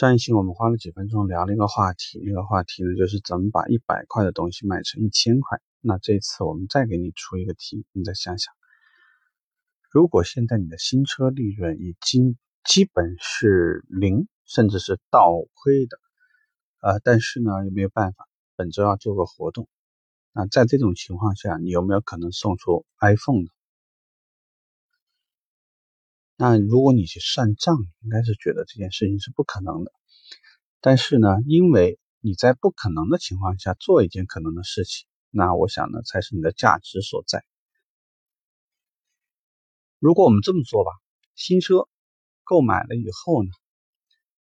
上一期我们花了几分钟聊了一个话题，那个话题呢就是怎么把一百块的东西卖成一千块。那这次我们再给你出一个题，你再想想，如果现在你的新车利润已经基本是零，甚至是倒亏的，呃，但是呢又没有办法，本周要做个活动，那在这种情况下，你有没有可能送出 iPhone 呢？那如果你去算账，应该是觉得这件事情是不可能的。但是呢，因为你在不可能的情况下做一件可能的事情，那我想呢，才是你的价值所在。如果我们这么做吧，新车购买了以后呢，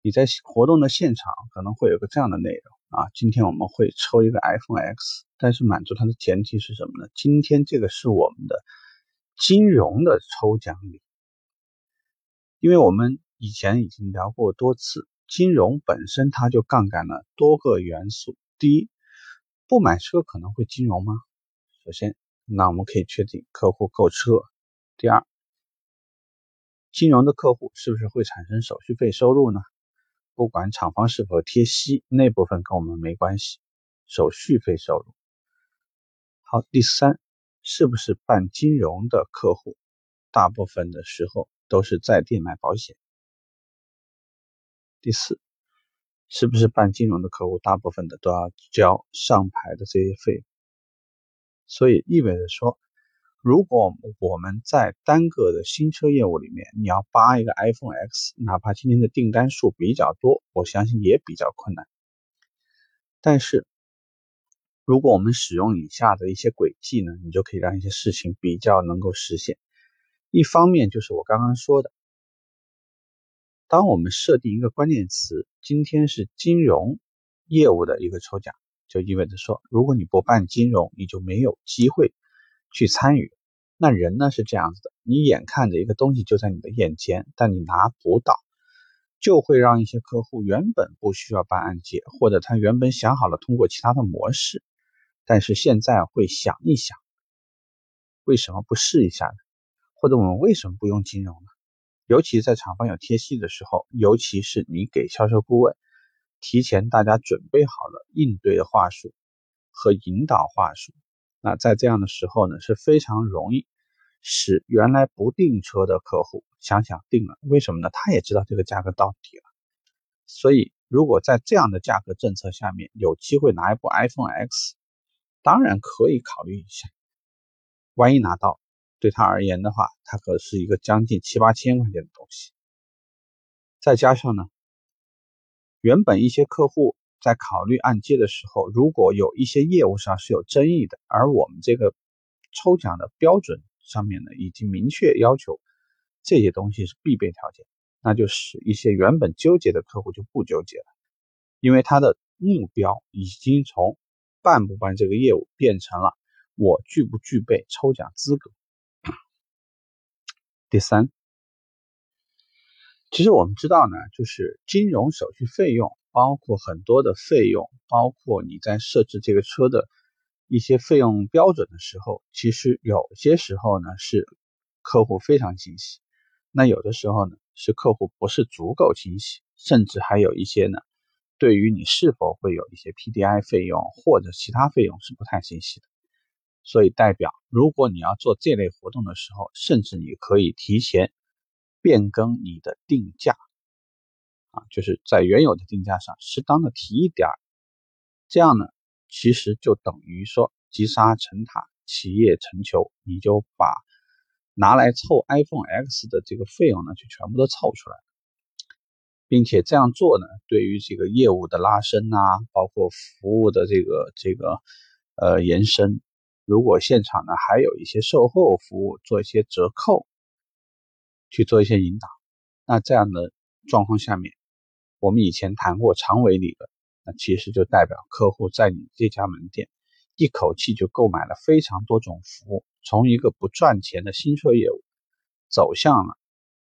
你在活动的现场可能会有个这样的内容啊，今天我们会抽一个 iPhone X，但是满足它的前提是什么呢？今天这个是我们的金融的抽奖礼。因为我们以前已经聊过多次，金融本身它就杠杆了多个元素。第一，不买车可能会金融吗？首先，那我们可以确定客户购车。第二，金融的客户是不是会产生手续费收入呢？不管厂方是否贴息，那部分跟我们没关系，手续费收入。好，第三，是不是办金融的客户，大部分的时候。都是在店买保险。第四，是不是办金融的客户，大部分的都要交上牌的这些费？所以意味着说，如果我们在单个的新车业务里面，你要扒一个 iPhone X，哪怕今天的订单数比较多，我相信也比较困难。但是，如果我们使用以下的一些轨迹呢，你就可以让一些事情比较能够实现。一方面就是我刚刚说的，当我们设定一个关键词，今天是金融业务的一个抽奖，就意味着说，如果你不办金融，你就没有机会去参与。那人呢是这样子的，你眼看着一个东西就在你的眼前，但你拿不到，就会让一些客户原本不需要办按揭，或者他原本想好了通过其他的模式，但是现在会想一想，为什么不试一下呢？或者我们为什么不用金融呢？尤其在厂方有贴息的时候，尤其是你给销售顾问提前大家准备好了应对的话术和引导话术，那在这样的时候呢，是非常容易使原来不订车的客户想想订了。为什么呢？他也知道这个价格到底了。所以，如果在这样的价格政策下面有机会拿一部 iPhone X，当然可以考虑一下。万一拿到。对他而言的话，它可是一个将近七八千块钱的东西。再加上呢，原本一些客户在考虑按揭的时候，如果有一些业务上是有争议的，而我们这个抽奖的标准上面呢，已经明确要求这些东西是必备条件，那就使一些原本纠结的客户就不纠结了，因为他的目标已经从办不办这个业务变成了我具不具备抽奖资格。第三，其实我们知道呢，就是金融手续费用，包括很多的费用，包括你在设置这个车的一些费用标准的时候，其实有些时候呢是客户非常清晰，那有的时候呢是客户不是足够清晰，甚至还有一些呢，对于你是否会有一些 PDI 费用或者其他费用是不太清晰的。所以代表，如果你要做这类活动的时候，甚至你可以提前变更你的定价，啊，就是在原有的定价上适当的提一点儿，这样呢，其实就等于说积沙成塔，企业成球，你就把拿来凑 iPhone X 的这个费用呢，就全部都凑出来，并且这样做呢，对于这个业务的拉伸啊，包括服务的这个这个呃延伸。如果现场呢还有一些售后服务，做一些折扣，去做一些引导，那这样的状况下面，我们以前谈过长尾理论，那其实就代表客户在你这家门店一口气就购买了非常多种服务，从一个不赚钱的新车业务，走向了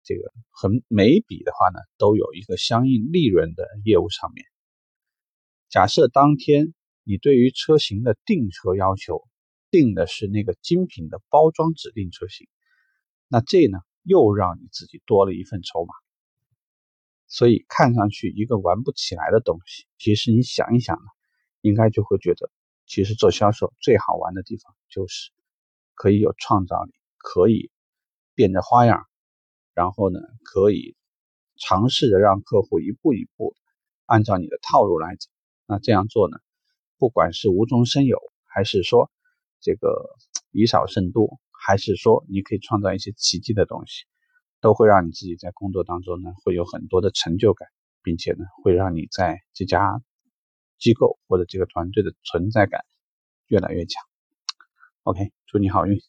这个很每一笔的话呢都有一个相应利润的业务上面。假设当天你对于车型的订车要求。定的是那个精品的包装指定车型，那这呢又让你自己多了一份筹码。所以看上去一个玩不起来的东西，其实你想一想呢，应该就会觉得，其实做销售最好玩的地方就是可以有创造力，可以变着花样，然后呢，可以尝试着让客户一步一步按照你的套路来走。那这样做呢，不管是无中生有，还是说这个以少胜多，还是说你可以创造一些奇迹的东西。都会让你自己在工作当中呢，会有很多的成就感，并且呢，会让你在这家机构或者这个团队的存在感越来越强。OK，祝你好运。